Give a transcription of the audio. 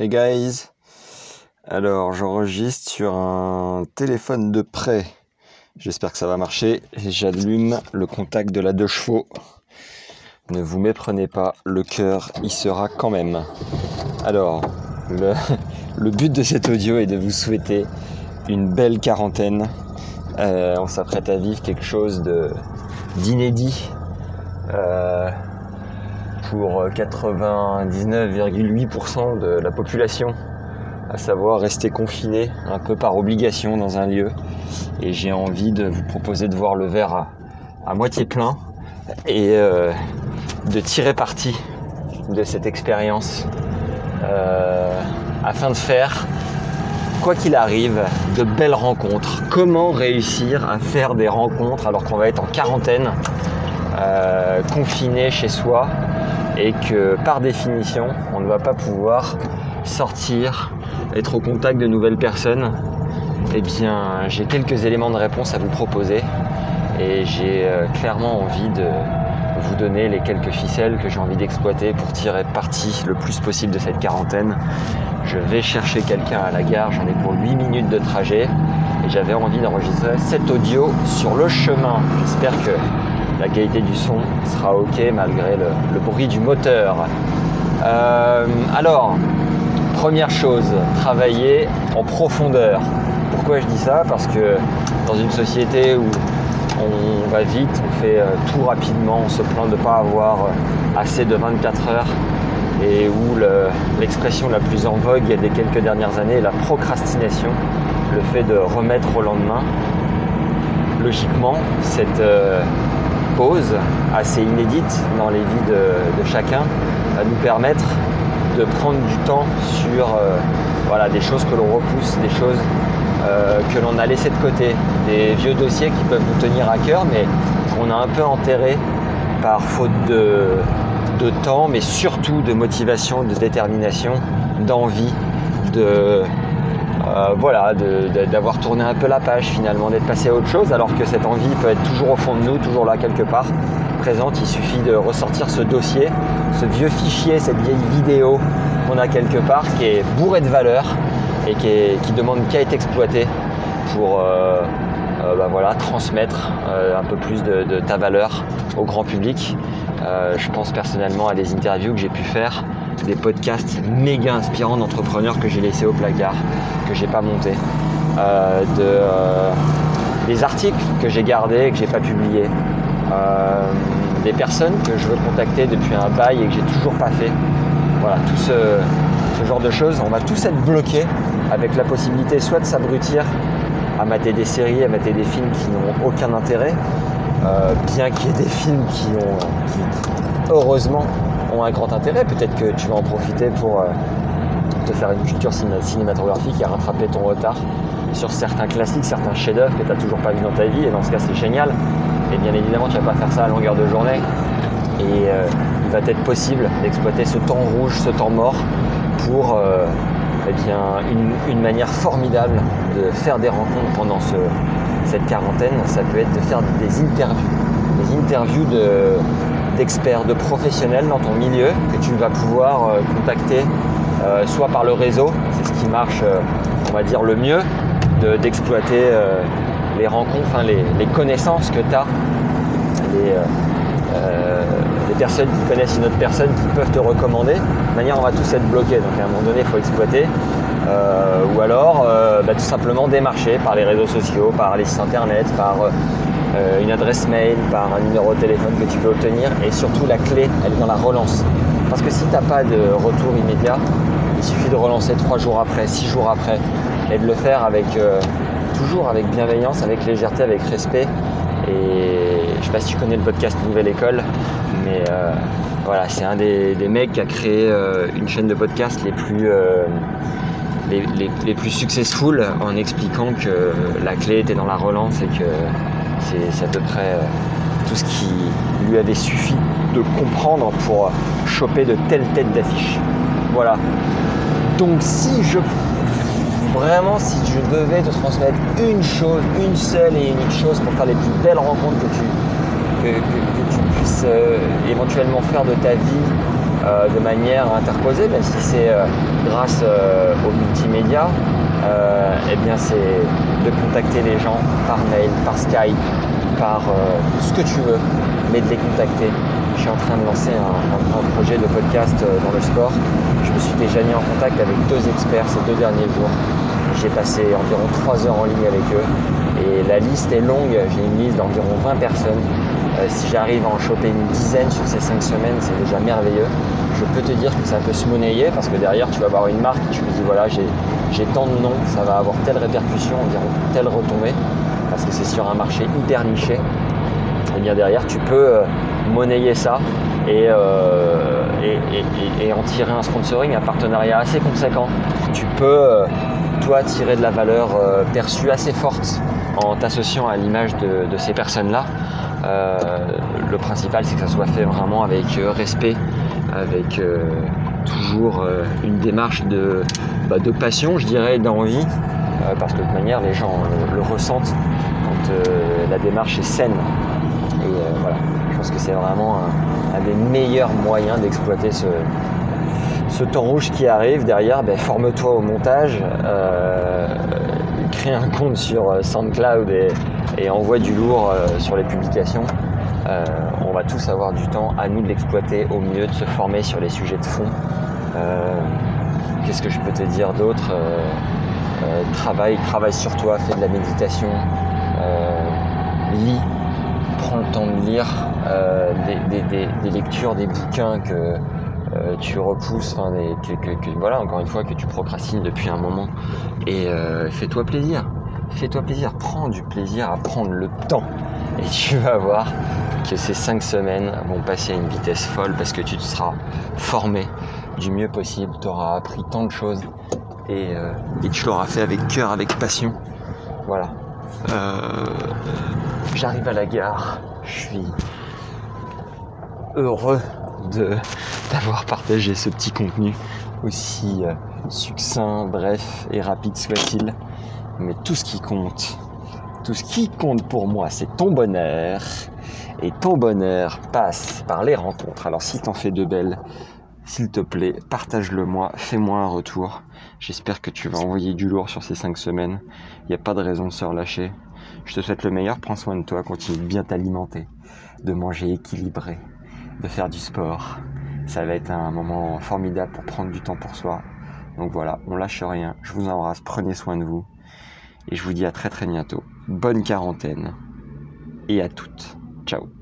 Hey guys, alors j'enregistre sur un téléphone de près. J'espère que ça va marcher. J'allume le contact de la deux chevaux. Ne vous méprenez pas, le cœur y sera quand même. Alors, le, le but de cet audio est de vous souhaiter une belle quarantaine. Euh, on s'apprête à vivre quelque chose de d'inédit. Euh, pour 99,8% de la population, à savoir rester confiné un peu par obligation dans un lieu. Et j'ai envie de vous proposer de voir le verre à, moitié plein et euh, de tirer parti de cette expérience euh, afin de faire, quoi qu'il arrive, de belles rencontres. Comment réussir à faire des rencontres alors qu'on va être en quarantaine, euh, confiné chez soi et que par définition, on ne va pas pouvoir sortir, être au contact de nouvelles personnes, eh bien, j'ai quelques éléments de réponse à vous proposer et j'ai euh, clairement envie de vous donner les quelques ficelles que j'ai envie d'exploiter pour tirer parti le plus possible de cette quarantaine. Je vais chercher quelqu'un à la gare, j'en ai pour 8 minutes de trajet et j'avais envie d'enregistrer cet audio sur le chemin. J'espère que la qualité du son sera ok malgré le, bruit du moteur. Euh, alors, première chose, travailler en profondeur. Pourquoi je dis ça? Parce que dans une société où on va vite, on fait euh, tout rapidement, on se plaint de ne pas avoir euh, assez de 24 heures et où l'expression la plus en vogue des quelques dernières années est la procrastination, le fait de remettre au lendemain. Logiquement, cette, pause assez inédite dans les vies de, chacun va nous permettre de prendre du temps sur euh, voilà, des choses que l'on repousse, des choses euh, que l'on a laissées de côté, des vieux dossiers qui peuvent nous tenir à cœur mais qu'on a un peu enterrés par faute de, de temps, mais surtout de motivation, de détermination, d'envie, de, euh, voilà, d'avoir tourné un peu la page finalement, d'être passé à autre chose, alors que cette envie peut être toujours au fond de nous, toujours là quelque part, présente. Il suffit de ressortir ce dossier, ce vieux fichier, cette vieille vidéo qu'on a quelque part, qui est bourré de valeur et qui, demande qu'à être exploité pour euh, euh, bah transmettre un peu plus de, ta valeur au grand public. je pense personnellement à des interviews que j'ai pu faire des podcasts méga inspirants d'entrepreneurs que j'ai laissés au placard, que j'ai pas monté, euh, de, euh, des articles que j'ai gardés et que j'ai pas publiés, euh, des personnes que je veux contacter depuis un bail et que j'ai toujours pas fait. Voilà, tout ce, genre de choses, on va tous être bloqués avec la possibilité soit de s'abrutir à mater des séries, à mater des films qui n'ont aucun intérêt, bien qu'il y ait des films qui ont, heureusement, ont un grand intérêt. Peut-être que tu vas en profiter pour euh, te faire une culture cinématographique et rattraper ton retard sur certains classiques, certains chefs-d'œuvre que tu n'as toujours pas vu dans ta vie. Et dans ce cas, c'est génial. Et bien évidemment, tu vas pas faire ça à longueur de journée. Et euh, il va être possible d'exploiter ce temps rouge, ce temps mort pour euh, eh bien, une, manière formidable de faire des rencontres pendant cette quarantaine. Ça peut être de faire des interviews. Des interviews de, d'experts, de professionnels dans ton milieu que tu vas pouvoir euh, contacter euh, soit par le réseau, c'est ce qui marche, euh, on va dire, le mieux, d'exploiter les rencontres, enfin, les, connaissances que tu as, les, personnes qui connaissent une autre personne qui peuvent te recommander. De manière, on va tous être bloqués, donc à un moment donné, il faut exploiter. ou alors, bah, tout simplement démarcher par les réseaux sociaux, par les sites internet, par euh, une adresse mail, par un numéro de téléphone que tu peux obtenir. Et surtout, la clé, elle est dans la relance. Parce que si tu n'as pas de retour immédiat, il suffit de relancer trois jours après, six jours après, et de le faire avec euh, toujours avec bienveillance, avec légèreté, avec respect. Et je sais pas si tu connais le podcast Nouvelle École, mais euh, voilà, c'est un des, mecs qui a créé une chaîne de podcast les plus les, les, plus successful en expliquant que la clé était dans la relance et que c'est à peu près euh, tout ce qui lui avait suffi de comprendre pour choper de telles têtes d'affiche. Voilà. Donc si je vraiment si je devais te transmettre une chose, une seule et unique chose pour faire les plus belles rencontres que tu, que, tu puisses euh, éventuellement faire de ta vie de manière interposée, même si c'est grâce au multimédia, eh bien c'est de contacter les gens par mail, par Skype, par ce que tu veux, mais de les contacter. Je suis en train de lancer un, projet de podcast dans le sport. Je me suis déjà mis en contact avec deux experts ces deux derniers jours. J'ai passé environ trois heures en ligne avec eux et la liste est longue. J'ai une liste d'environ 20 personnes. Euh, si j'arrive à en choper une dizaine sur ces cinq semaines, c'est déjà merveilleux. Je peux te dire que ça peut se monnayer parce que derrière, tu vas avoir une marque, tu me dis voilà, j'ai tant de noms, ça va avoir telle répercussion, environ telle retombée, parce que c'est sur un marché hyper niché. Et bien derrière, tu peux euh, monnayer ça euh, et, en tirer un sponsoring, un partenariat assez conséquent. Tu peux, toi, tirer de la valeur perçue assez forte en t'associant à l'image de, ces personnes-là. Euh, le principal, c'est que ça soit fait vraiment avec euh, respect, avec euh, toujours une démarche de, bah, de passion, je dirais, d'envie, parce que de toute manière, les gens le, ressentent quand la démarche est saine. Et voilà, je pense que c'est vraiment un, des meilleurs moyens d'exploiter ce, temps rouge qui arrive derrière, ben, forme-toi au montage, crée un compte sur SoundCloud et, envoie du lourd euh, sur les publications. Euh, on va tous avoir du temps à nous de l'exploiter au mieux, de se former sur les sujets de fond. Qu'est-ce que je peux te dire d'autre Travaille, travaille sur toi, fais de la méditation, lis, prends le temps de lire des, lectures, des bouquins que, euh, tu repousses, que, voilà, encore une fois, que tu procrastines depuis un moment. Et euh, fais-toi plaisir. Fais-toi plaisir. Prends du plaisir à prendre le temps. Et tu vas voir que ces cinq semaines vont passer à une vitesse folle parce que tu te seras formé du mieux possible. Tu auras appris tant de choses et, euh, et tu l'auras fait avec cœur, avec passion. Voilà. J'arrive à la gare. Je suis heureux d'avoir partagé ce petit contenu aussi euh, succinct, bref et rapide soit-il. Mais tout ce qui compte, tout ce qui compte pour moi, c'est ton bonheur. Et ton bonheur passe par les rencontres. Alors si t'en fais de belles, s'il te plaît, partage-le moi, fais-moi un retour. J'espère que tu vas envoyer du lourd sur ces cinq semaines. Il n'y a pas de raison de se relâcher. Je te souhaite le meilleur, prends soin de toi, continue de bien t'alimenter, de manger équilibré, de faire du sport. Ça va être un moment formidable pour prendre du temps pour soi. Donc voilà, on lâche rien. Je vous embrasse, prenez soin de vous. Et je vous dis à très très bientôt. Bonne quarantaine. Et à toutes. Ciao.